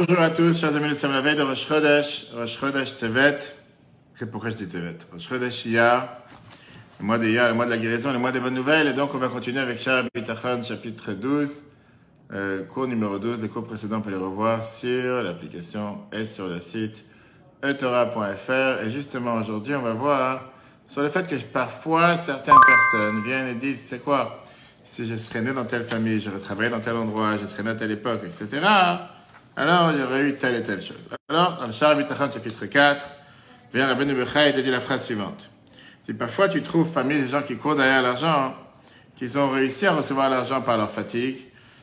Bonjour à tous, chers amis, nous sommes la veille de Rosh Chodesh, Rosh Chodesh Tevet. Pourquoi je dis Tevet Rosh Chodesh Iyar, le mois d'Iyar, le mois de la guérison, le mois des bonnes nouvelles. Et donc, on va continuer avec Shah chapitre 12, euh, cours numéro 12. Les cours précédents, on peut les revoir sur l'application et sur le site etora.fr. Et justement, aujourd'hui, on va voir sur le fait que parfois, certaines personnes viennent et disent, c'est quoi? Si je serais né dans telle famille, j'aurais travaillé dans tel endroit, je serais né à telle époque, etc., alors il y aurait eu telle et telle chose. Alors, dans le Shah chapitre 4, vient Rabbi Nebuchai et te dit la phrase suivante. Si parfois tu trouves parmi les gens qui courent derrière l'argent, qu'ils ont réussi à recevoir l'argent par leur fatigue,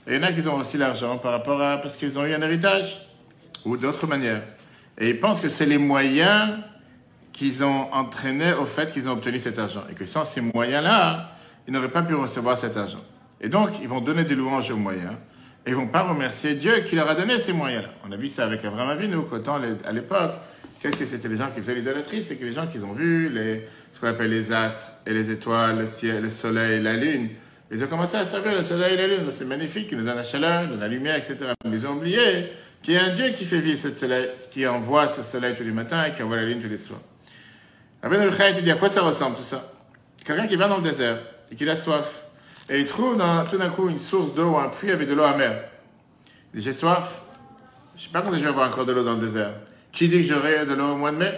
et il y en a qui ont reçu l'argent par rapport à, parce qu'ils ont eu un héritage, ou d'autres manières. Et ils pensent que c'est les moyens qu'ils ont entraînés au fait qu'ils ont obtenu cet argent. Et que sans ces moyens-là, ils n'auraient pas pu recevoir cet argent. Et donc, ils vont donner des louanges aux moyens, et ils vont pas remercier Dieu qui leur a donné ces moyens-là. On a vu ça avec Abraham Avinu, qu'autant à l'époque, qu'est-ce que c'était les gens qui faisaient l'idolâtrie? C'est que les gens qui ont vu les, ce qu'on appelle les astres et les étoiles, le ciel, le soleil, la lune, ils ont commencé à servir le soleil et la lune. C'est magnifique, qui nous donne la chaleur, nous donne la lumière, etc. Mais ils ont oublié qu'il y a un Dieu qui fait vivre ce soleil, qui envoie ce soleil tous les matins et qui envoie la lune tous les soirs. Rabbi Nebuchadnezzar, tu dis à quoi ça ressemble tout ça? Quelqu'un qui va dans le désert et qui a soif. Et il trouve dans, tout d'un coup une source d'eau ou un puits avec de l'eau amère. J'ai soif. Je ne sais pas quand je vais avoir encore de l'eau dans le désert. Qui dit que j'aurai de l'eau au mois de mai?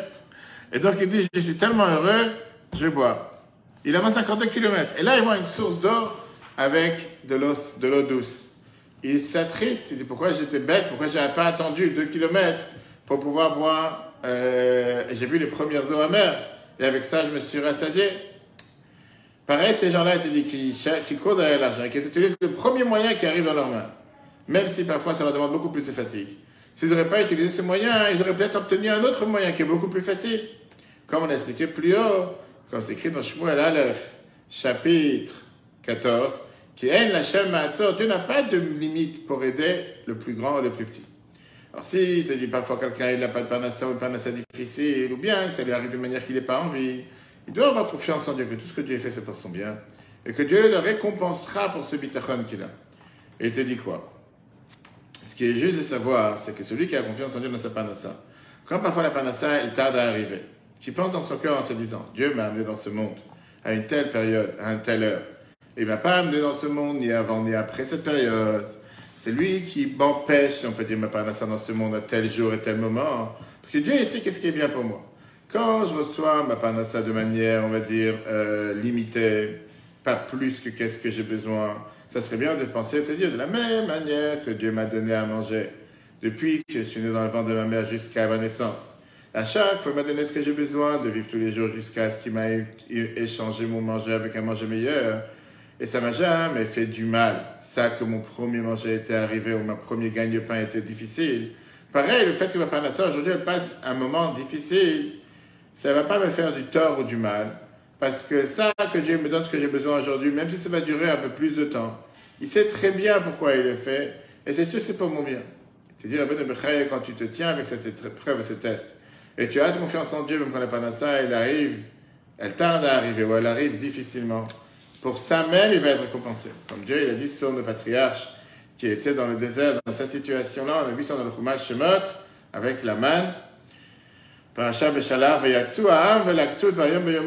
Et donc il dit Je suis tellement heureux, je boire. Il avance 52 km. Et là, il voit une source d'eau avec de l'eau, de l'eau douce. Il s'attriste. Il dit Pourquoi j'étais bête? Pourquoi je n'avais pas attendu 2 km pour pouvoir boire euh, J'ai vu les premières eaux amères. Et avec ça, je me suis rassasié. Pareil, ces gens-là étaient dit qui, qui courent derrière l'argent et qui utilisent le premier moyen qui arrive dans leurs mains. Même si parfois ça leur demande beaucoup plus de fatigue. S'ils n'auraient pas utilisé ce moyen, ils auraient peut-être obtenu un autre moyen qui est beaucoup plus facile. Comme on a expliqué plus haut, comme c'est écrit dans Shmuel Aleph, chapitre 14, qui est la Dieu n'a pas de limite pour aider le plus grand ou le plus petit. Alors si tu dis parfois quelqu'un n'a pas de panassa ou une panassa difficile, ou bien ça lui arrive d'une manière qu'il n'est pas envie, il doit avoir confiance en Dieu, que tout ce que Dieu fait, c'est pour son bien. Et que Dieu le récompensera pour ce bitachon qu'il a. Et il te dit quoi? Ce qui est juste de savoir, c'est que celui qui a confiance en Dieu dans sa panassa, quand parfois la panassa, elle tarde à arriver, qui pense dans son cœur en se disant Dieu m'a amené dans ce monde à une telle période, à une telle heure. Il ne m'a pas amené dans ce monde ni avant ni après cette période. C'est lui qui m'empêche, si on peut dire ma panassa dans ce monde à tel jour et tel moment. Parce que Dieu il sait qu'est-ce qui est bien pour moi. Quand je reçois ma panassa de manière, on va dire, euh, limitée, pas plus que qu'est-ce que j'ai besoin, ça serait bien de penser, cest dire de la même manière que Dieu m'a donné à manger depuis que je suis né dans le ventre de ma mère jusqu'à ma naissance. À chaque fois, il m'a donné ce que j'ai besoin de vivre tous les jours jusqu'à ce qu'il m'a échangé mon manger avec un manger meilleur. Et ça m'a jamais fait du mal. Ça que mon premier manger était arrivé ou mon premier gagne-pain était difficile. Pareil, le fait que ma panassa aujourd'hui elle passe un moment difficile, ça ne va pas me faire du tort ou du mal. Parce que ça, que Dieu me donne ce que j'ai besoin aujourd'hui, même si ça va durer un peu plus de temps, il sait très bien pourquoi il le fait, et c'est sûr que c'est pour mon bien. C'est-à-dire, quand tu te tiens avec cette épreuve, ce test, et tu as confiance en Dieu, même quand la panassa, elle arrive, elle tarde à arriver, ou elle arrive difficilement, pour ça même, il va être récompensé. Comme Dieu, il a dit sur le patriarche qui était dans le désert, dans cette situation-là, on a vu ça dans le Chumash Shemot, avec la manne,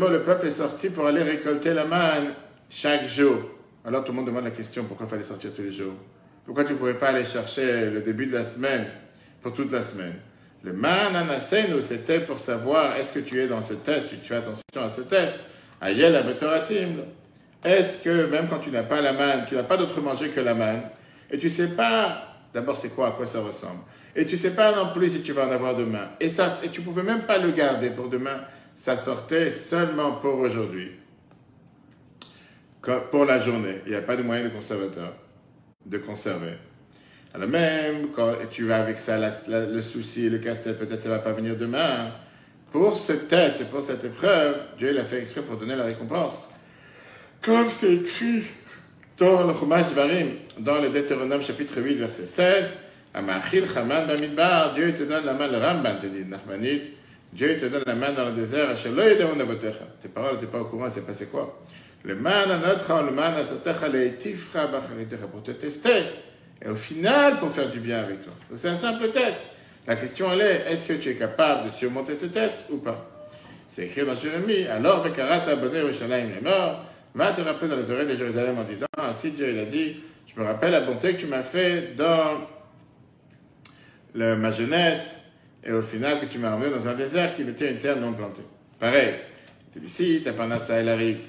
le peuple est sorti pour aller récolter la manne chaque jour. Alors tout le monde demande la question pourquoi il fallait sortir tous les jours? Pourquoi tu ne pouvais pas aller chercher le début de la semaine pour toute la semaine? Le man anasenu, c'était pour savoir est-ce que tu es dans ce test, tu fais attention à ce test. Ayel Est-ce que même quand tu n'as pas la manne, tu n'as pas d'autre manger que la manne, et tu ne sais pas d'abord c'est quoi, à quoi ça ressemble? Et tu sais pas non plus si tu vas en avoir demain. Et, ça, et tu pouvais même pas le garder pour demain. Ça sortait seulement pour aujourd'hui. Pour la journée. Il n'y a pas de moyen de conservateur. De conserver. Alors même quand tu vas avec ça, le souci, le casse-tête, peut-être ça va pas venir demain. Pour ce test et pour cette épreuve, Dieu l'a fait exprès pour donner la récompense. Comme c'est écrit dans le Deutéronome chapitre 8, verset 16, Amachil Chaman Bamidbar, Dieu te donne la main, le Ramban te dit, Dieu te donne la main dans le désert, Tes paroles, t'es pas au courant, c'est passé quoi? Le pour te tester et au final pour faire du bien avec toi. C'est un simple test. La question elle est, est-ce que tu es capable de surmonter ce test ou pas? C'est écrit dans Jérémie, alors Vekarata abonné Yerushalayim est mort, va te rappeler dans les oreilles de Jérusalem en disant, ainsi Dieu il a dit, je me rappelle la bonté que tu m'as fait dans ma jeunesse, et au final que tu m'as emmené dans un désert qui était une terre non plantée. Pareil, c'est ici, ta panassa elle arrive,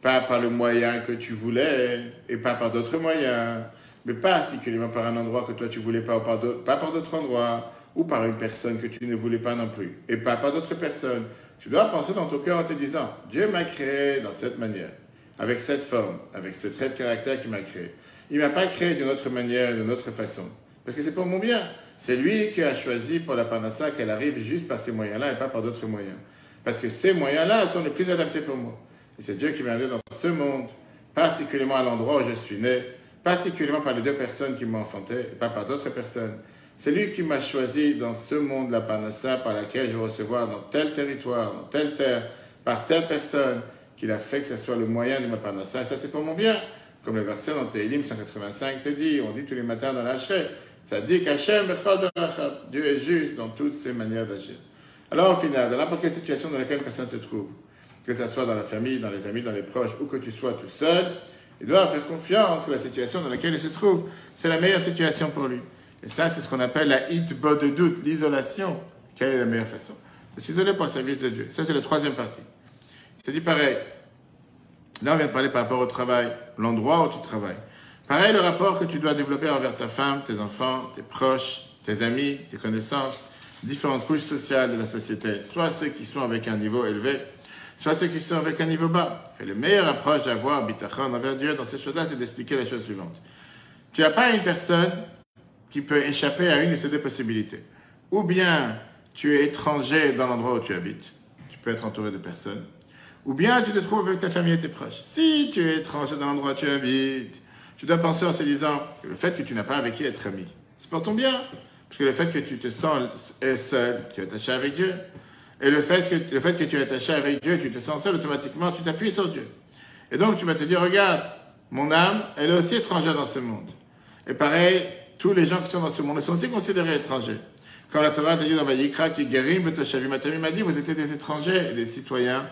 pas par le moyen que tu voulais, et pas par d'autres moyens, mais particulièrement par un endroit que toi tu voulais pas, ou par pas par d'autres endroits, ou par une personne que tu ne voulais pas non plus, et pas par d'autres personnes. Tu dois penser dans ton cœur en te disant, Dieu m'a créé dans cette manière, avec cette forme, avec ce trait de caractère qu'il m'a créé. Il m'a pas créé d'une autre manière, d'une autre façon. Parce que c'est pour mon bien. C'est lui qui a choisi pour la Parnassa qu'elle arrive juste par ces moyens-là et pas par d'autres moyens. Parce que ces moyens-là sont les plus adaptés pour moi. Et c'est Dieu qui m'a amené dans ce monde, particulièrement à l'endroit où je suis né, particulièrement par les deux personnes qui m'ont enfanté, et pas par d'autres personnes. C'est lui qui m'a choisi dans ce monde, la Parnassa, par laquelle je vais recevoir dans tel territoire, dans telle terre, par telle personne, qu'il a fait que ce soit le moyen de ma Parnassa. Ça, c'est pour mon bien. Comme le verset dans Télim 185 te dit, on dit tous les matins dans la ça dit qu'Hachem, Dieu est juste dans toutes ses manières d'agir. Alors au final, dans n'importe quelle situation dans laquelle personne se trouve, que ce soit dans la famille, dans les amis, dans les proches, ou que tu sois tout seul, il doit faire confiance que la situation dans laquelle il se trouve, c'est la meilleure situation pour lui. Et ça, c'est ce qu'on appelle la hit de doute, l'isolation. Quelle est la meilleure façon? De s'isoler pour le service de Dieu. Ça, c'est la troisième partie. Te dis pareil. Là, on vient de parler par rapport au travail, l'endroit où tu travailles. Pareil, le rapport que tu dois développer envers ta femme, tes enfants, tes proches, tes amis, tes connaissances, différentes couches sociales de la société, soit ceux qui sont avec un niveau élevé, soit ceux qui sont avec un niveau bas. Et le meilleur approche d'avoir bitachon envers Dieu dans cette chose-là, c'est d'expliquer la chose suivante. Tu n'as pas une personne qui peut échapper à une de ces deux possibilités. Ou bien tu es étranger dans l'endroit où tu habites, tu peux être entouré de personnes, ou bien tu te trouves avec ta famille et tes proches. Si tu es étranger dans l'endroit où tu habites, tu dois penser en se disant que le fait que tu n'as pas avec qui être ami, c'est pour ton bien. Parce que le fait que tu te sens seul, tu es attaché avec Dieu. Et le fait, que, le fait que tu es attaché avec Dieu, tu te sens seul, automatiquement, tu t'appuies sur Dieu. Et donc, tu vas te dire, regarde, mon âme, elle est aussi étrangère dans ce monde. Et pareil, tous les gens qui sont dans ce monde sont aussi considérés étrangers. Quand la Torah te dit dans Vayikra, qui guérit, m'a dit, vous étiez des étrangers et des citoyens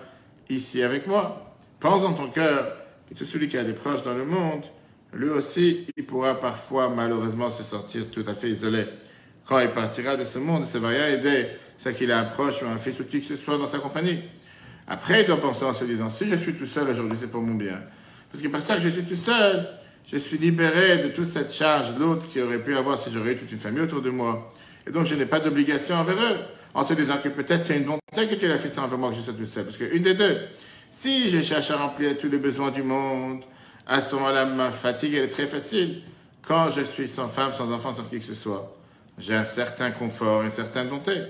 ici avec moi. Pense dans ton cœur que tout celui qui a des proches dans le monde, lui aussi, il pourra parfois malheureusement se sentir tout à fait isolé. Quand il partira de ce monde, ça va rien aider, c'est qu'il a un proche ou un fils ou qui que ce soit dans sa compagnie. Après, il doit penser en se disant, si je suis tout seul aujourd'hui, c'est pour mon bien. Parce que par ça que je suis tout seul, je suis libéré de toute cette charge l'autre qui aurait pu avoir si j'aurais eu toute une famille autour de moi. Et donc, je n'ai pas d'obligation envers eux. En se disant que peut-être c'est une bonté que tu as fait ça envers moi que je sois tout seul. Parce qu'une des deux, si je cherche à remplir tous les besoins du monde, à ce moment-là, ma fatigue, elle est très facile. Quand je suis sans femme, sans enfant, sans qui que ce soit, j'ai un certain confort, une certaine bonté.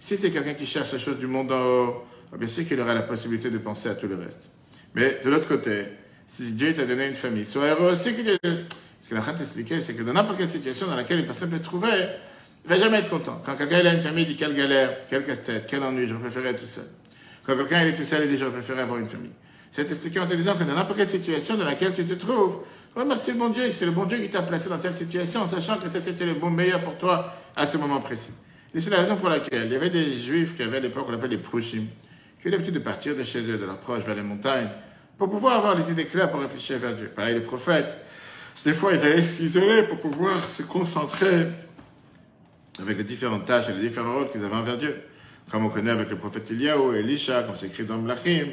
Si c'est quelqu'un qui cherche la chose du monde en haut, ah, bien sûr qu'il aura la possibilité de penser à tout le reste. Mais de l'autre côté, si Dieu t'a donné une famille, sois heureux aussi qu'il Ce que la Khat expliquait, c'est que dans n'importe quelle situation dans laquelle une personne peut trouver, il va jamais être content. Quand quelqu'un a une famille, il dit quelle galère, quel casse-tête, quel ennui, je préférais être tout seul. Quand quelqu'un est tout seul, il dit je préférais avoir une famille. C'est expliqué en te disant que dans n'importe quelle situation dans laquelle tu te trouves, remercie le bon Dieu, c'est le bon Dieu qui t'a placé dans telle situation, en sachant que ça c'était le bon meilleur pour toi à ce moment précis. Et c'est la raison pour laquelle il y avait des juifs qui avaient à l'époque, on appelle les prochim, qui avaient l'habitude de partir de chez eux, de leur proche vers les montagnes, pour pouvoir avoir les idées claires pour réfléchir vers Dieu. Pareil, les prophètes, des fois ils allaient s'isoler pour pouvoir se concentrer avec les différentes tâches et les différents rôles qu'ils avaient envers Dieu. Comme on connaît avec le prophète Eliaou et Elisha, comme c'est écrit dans Blachim,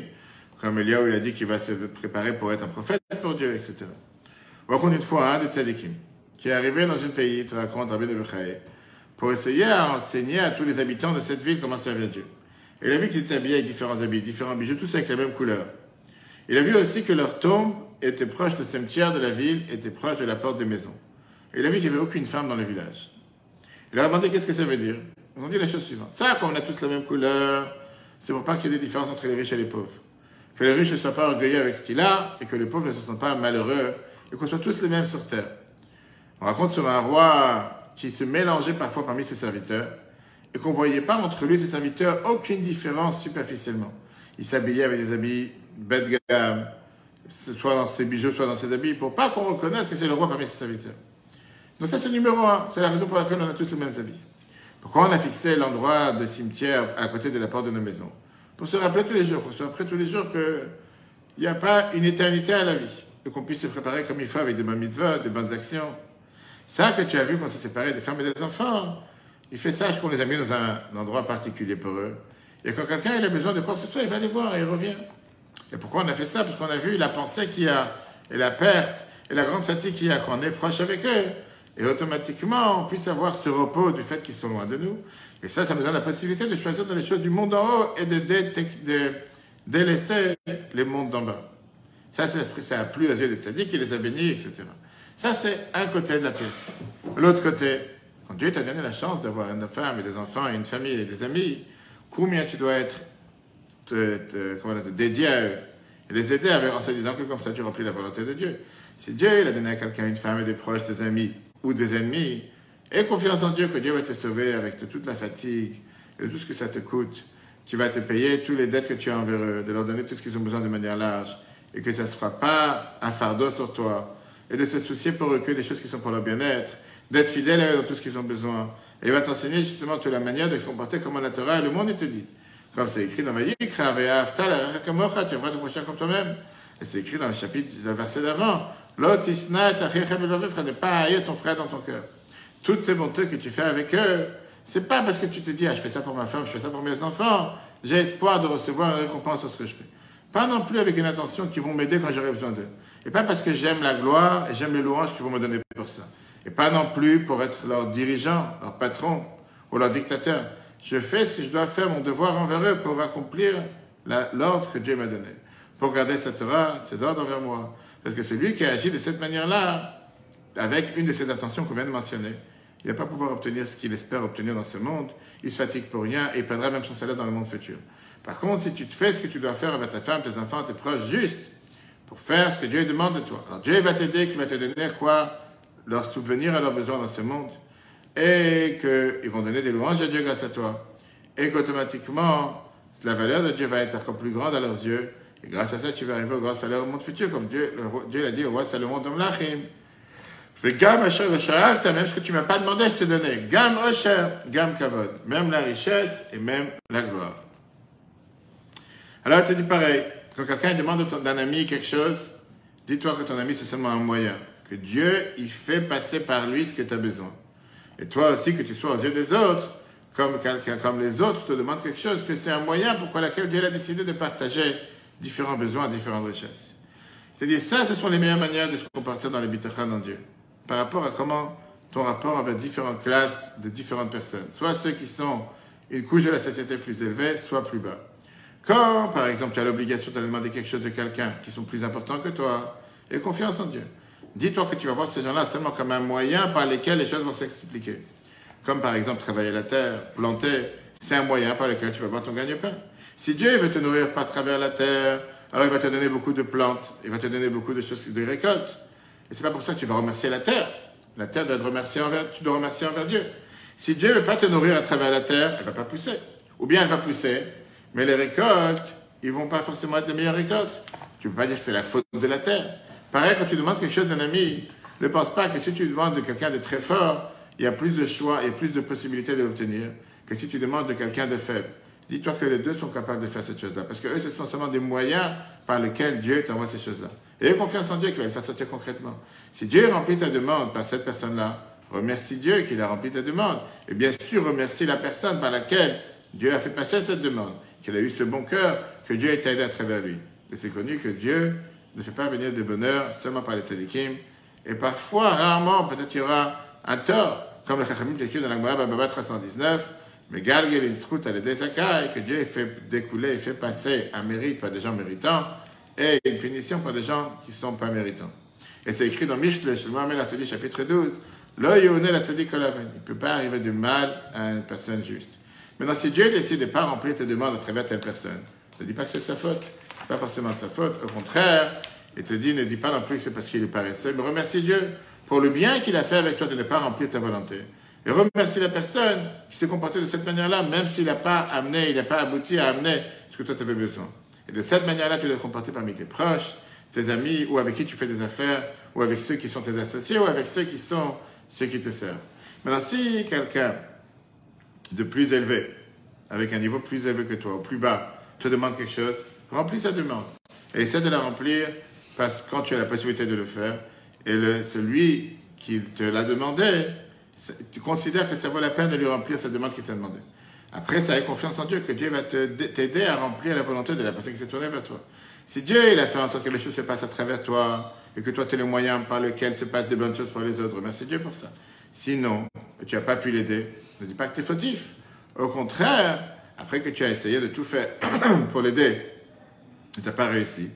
comme Eliaou, il a dit qu'il va se préparer pour être un prophète pour Dieu, etc. On raconte une fois un des tzadikim qui est arrivé dans un pays, te raconte Rabbi de pour essayer à enseigner à tous les habitants de cette ville comment servir Dieu. Et il a vu qu'ils étaient habillés avec différents habits, différents bijoux, tous avec la même couleur. Il a vu aussi que leur tombe était proche du cimetière de la ville, était proche de la porte des maisons. Et il a vu qu'il n'y avait aucune femme dans le village. Il leur a demandé qu'est-ce que ça veut dire? Ils ont dit la chose suivante. Ça, quand on a tous la même couleur, c'est pour pas qu'il y ait des différences entre les riches et les pauvres que le riche ne soit pas orgueilleux avec ce qu'il a et que le pauvre ne se sente pas malheureux et qu'on soit tous les mêmes sur terre. On raconte sur un roi qui se mélangeait parfois parmi ses serviteurs et qu'on ne voyait pas entre lui et ses serviteurs aucune différence superficiellement. Il s'habillait avec des habits bête gamme, soit dans ses bijoux, soit dans ses habits, pour pas qu'on reconnaisse que c'est le roi parmi ses serviteurs. Donc ça, c'est numéro un. C'est la raison pour laquelle on a tous les mêmes habits. Pourquoi on a fixé l'endroit de cimetière à côté de la porte de nos maisons? Pour se rappeler tous les jours, pour se rappeler tous les jours qu'il n'y a pas une éternité à la vie. Et qu'on puisse se préparer comme il faut avec des bonnes mitzvahs, des bonnes actions. Ça que tu as vu quand s'est séparé des femmes et des enfants, il fait ça qu'on les a mis dans un endroit particulier pour eux. Et quand quelqu'un a besoin de quoi que ce soit, il va les voir et il revient. Et pourquoi on a fait ça? Parce qu'on a vu la pensée qu'il y a, et la perte, et la grande fatigue qu'il y a quand on est proche avec eux. Et automatiquement, on puisse avoir ce repos du fait qu'ils sont loin de nous. Et ça, ça nous donne la possibilité de choisir dans les choses du monde en haut et de, délaisser les mondes d'en bas. Ça, ça a plu aux yeux des tzaddik, qui les a bénis, etc. Ça, c'est un côté de la pièce. L'autre côté, quand Dieu t'a donné la chance d'avoir une femme et des enfants et une famille et des amis, combien tu dois être dédié à eux et les aider en se disant que comme ça tu remplis la volonté de Dieu. Si Dieu il a donné à quelqu'un une femme et des proches, des amis ou des ennemis, aie confiance en Dieu que Dieu va te sauver avec toute la fatigue et tout ce que ça te coûte. Tu vas te payer tous les dettes que tu as envers eux, de leur donner tout ce qu'ils ont besoin de manière large et que ça ne sera pas un fardeau sur toi et de se soucier pour eux que des choses qui sont pour leur bien-être, d'être fidèle à eux dans tout ce qu'ils ont besoin. Et il va t'enseigner justement toute la manière de se comporter comme un Torah et le monde, il te dit. Comme c'est écrit dans Vayikra, tu aimeras ton prochain comme toi-même. Et c'est écrit dans le chapitre, le verset d'avant. Ne pas haïr ton frère dans ton cœur. Toutes ces bontés que tu fais avec eux, c'est pas parce que tu te dis, ah, je fais ça pour ma femme, je fais ça pour mes enfants, j'ai espoir de recevoir une récompense sur ce que je fais. Pas non plus avec une intention qui vont m'aider quand j'aurai besoin d'eux. Et pas parce que j'aime la gloire et j'aime les louanges qu'ils vont me donner pour ça. Et pas non plus pour être leur dirigeant, leur patron ou leur dictateur. Je fais ce que je dois faire, mon devoir envers eux pour accomplir l'ordre que Dieu m'a donné. Pour garder cette Torah, ses ordres envers moi. Parce que c'est lui qui a agi de cette manière-là, avec une de ces intentions qu'on vient de mentionner. Il ne va pas pouvoir obtenir ce qu'il espère obtenir dans ce monde. Il se fatigue pour rien et il perdra même son salaire dans le monde futur. Par contre, si tu te fais ce que tu dois faire avec ta femme, tes enfants, tes proches, juste pour faire ce que Dieu demande de toi. Alors Dieu va t'aider, qui va te donner quoi? Leur souvenir à leurs besoins dans ce monde. Et qu'ils vont donner des louanges à Dieu grâce à toi. Et qu'automatiquement, la valeur de Dieu va être encore plus grande à leurs yeux. Et grâce à ça, tu vas arriver au grand salaire au monde futur, comme Dieu, Dieu l'a dit au roi Salomon de Mlachim. Fais gam asher même ce que tu m'as pas demandé, je te donnais. Gam asher, gam kavod. Même la richesse et même la gloire. Alors, te dit pareil. Quand quelqu'un demande d'un ami quelque chose, dis-toi que ton ami, c'est seulement un moyen. Que Dieu, il fait passer par lui ce que tu as besoin. Et toi aussi, que tu sois aux yeux des autres, comme quelqu'un, comme les autres te demandent quelque chose, que c'est un moyen pour lequel Dieu a décidé de partager différents besoins, différentes richesses. C'est-à-dire, ça, ce sont les meilleures manières de se comporter dans les bitachans en Dieu. Par rapport à comment ton rapport avec différentes classes de différentes personnes. Soit ceux qui sont une couche de la société plus élevée, soit plus bas. Quand, par exemple, tu as l'obligation d'aller demander quelque chose de quelqu'un qui sont plus importants que toi, et confiance en Dieu. Dis-toi que tu vas voir ces gens-là seulement comme un moyen par lequel les choses vont s'expliquer. Comme par exemple travailler la terre, planter, c'est un moyen par lequel tu vas voir ton gagne-pain. Si Dieu veut te nourrir par travers la terre, alors il va te donner beaucoup de plantes, il va te donner beaucoup de choses, de récoltes. Et c'est pas pour ça que tu vas remercier la terre. La terre doit te remercier envers, tu dois remercier envers Dieu. Si Dieu veut pas te nourrir à travers la terre, elle va pas pousser. Ou bien elle va pousser, mais les récoltes, ils vont pas forcément être de meilleures récoltes. Tu peux pas dire que c'est la faute de la terre. Pareil, quand tu demandes quelque chose d'un ami, ne pense pas que si tu demandes de quelqu'un de très fort, il y a plus de choix et plus de possibilités de l'obtenir que si tu demandes de quelqu'un de faible. Dis-toi que les deux sont capables de faire cette chose-là. Parce que eux, ce sont seulement des moyens par lesquels Dieu t'envoie ces choses-là. Et aie confiance en Dieu qu'il va le faire sortir concrètement. Si Dieu remplit ta demande par cette personne-là, remercie Dieu qu'il a rempli ta demande. Et bien sûr, remercie la personne par laquelle Dieu a fait passer cette demande qu'il a eu ce bon cœur, que Dieu été aidé à travers lui. Et c'est connu que Dieu ne fait pas venir de bonheur seulement par les tzadikim. Et parfois, rarement, peut-être il y aura un tort, comme le Chachamim écrit dans la Gemara Baba 319, mais Galgel il à et que Dieu fait découler fait passer un mérite par des gens méritants et une punition par des gens qui ne sont pas méritants. Et c'est écrit dans Mishle, chez chapitre 12, la Il ne peut pas arriver du mal à une personne juste. Maintenant, si Dieu décide de ne pas remplir tes demandes à travers telle personne, ne dis pas que c'est de sa faute. Pas forcément de sa faute. Au contraire, il te dit, ne dis pas non plus que c'est parce qu'il est paresseux, mais remercie Dieu pour le bien qu'il a fait avec toi de ne pas remplir ta volonté. Et remercie la personne qui s'est comportée de cette manière-là, même s'il n'a pas amené, il n'a pas abouti à amener ce que toi tu avais besoin. Et de cette manière-là, tu dois te parmi tes proches, tes amis, ou avec qui tu fais des affaires, ou avec ceux qui sont tes associés, ou avec ceux qui sont ceux qui te servent. Maintenant, si quelqu'un de plus élevé, avec un niveau plus élevé que toi, ou plus bas, te demande quelque chose, remplis sa demande. Et essaie de la remplir parce que quand tu as la possibilité de le faire, et celui qui te l'a demandé, tu considères que ça vaut la peine de lui remplir sa demande qu'il t'a demandé. Après, ça a confiance en Dieu, que Dieu va t'aider à remplir la volonté de la personne qui s'est tournée vers toi. Si Dieu il a fait en sorte que les choses se passent à travers toi, et que toi tu es le moyen par lequel se passent des bonnes choses pour les autres, merci Dieu pour ça. Sinon, tu n'as pas pu l'aider, ne dis pas que tu es fautif. Au contraire, après que tu as essayé de tout faire pour l'aider, et tu n'as pas réussi,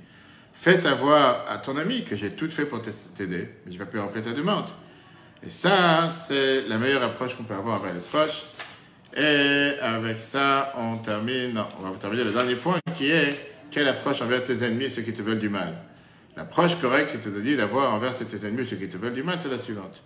fais savoir à ton ami que j'ai tout fait pour t'aider, mais je n'ai pas pu remplir ta demande. Et ça, c'est la meilleure approche qu'on peut avoir avec les proches. Et avec ça, on termine, on va terminer le dernier point qui est quelle approche envers tes ennemis, ceux qui te veulent du mal? L'approche correcte, c'est de dire d'avoir envers tes ennemis, ceux qui te veulent du mal, c'est la suivante.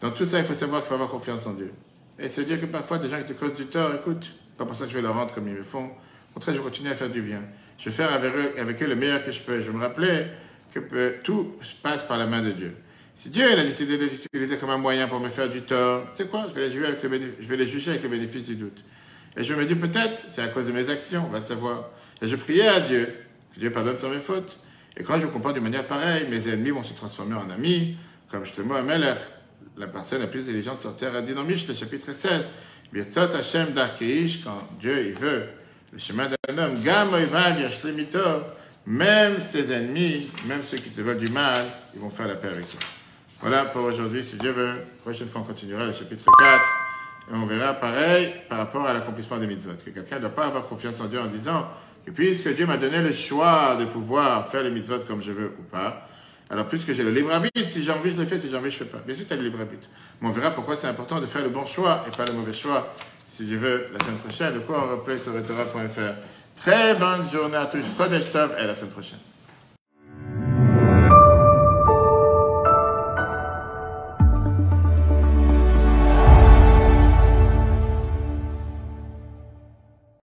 Dans tout ça, il faut savoir qu'il faut avoir confiance en Dieu. Et se dire que parfois, des gens qui te causent du tort, écoute, pas pour ça que je vais leur rendre comme ils me font. Au contraire, je vais continuer à faire du bien. Je vais faire avec eux, avec eux le meilleur que je peux. Je me rappeler que tout passe par la main de Dieu. Si Dieu a décidé de les utiliser comme un moyen pour me faire du tort, tu sais quoi, je vais, les je juger avec le bénéfice du doute. Et je me dis peut-être, c'est à cause de mes actions, on va savoir. Et je priais à Dieu, que Dieu pardonne sur mes fautes. Et quand je comprends d'une manière pareille, mes ennemis vont se transformer en amis, comme je te à Melech, la personne la plus intelligente sur terre, a dit dans Mishle, chapitre 16, Birtzot Hashem Darkeish, quand Dieu il veut le chemin d'un homme, Gam même ses ennemis, même ceux qui te veulent du mal, ils vont faire la paix avec toi. Voilà pour aujourd'hui, si Dieu veut. Prochaine fois, on continuera le chapitre 4. Et on verra pareil par rapport à l'accomplissement des mitzvot. Que quelqu'un ne doit pas avoir confiance en Dieu en disant que puisque Dieu m'a donné le choix de pouvoir faire les mitzvot comme je veux ou pas, alors puisque j'ai le libre arbitre, si j'ai envie, je le fais, si j'ai envie, je ne fais pas. Bien sûr, tu as le libre arbitre. Mais on verra pourquoi c'est important de faire le bon choix et pas le mauvais choix. Si Dieu veut, la semaine prochaine, le cours en replay sur Torah.fr. Très bonne journée à tous. Chodesh Tov et à la semaine prochaine.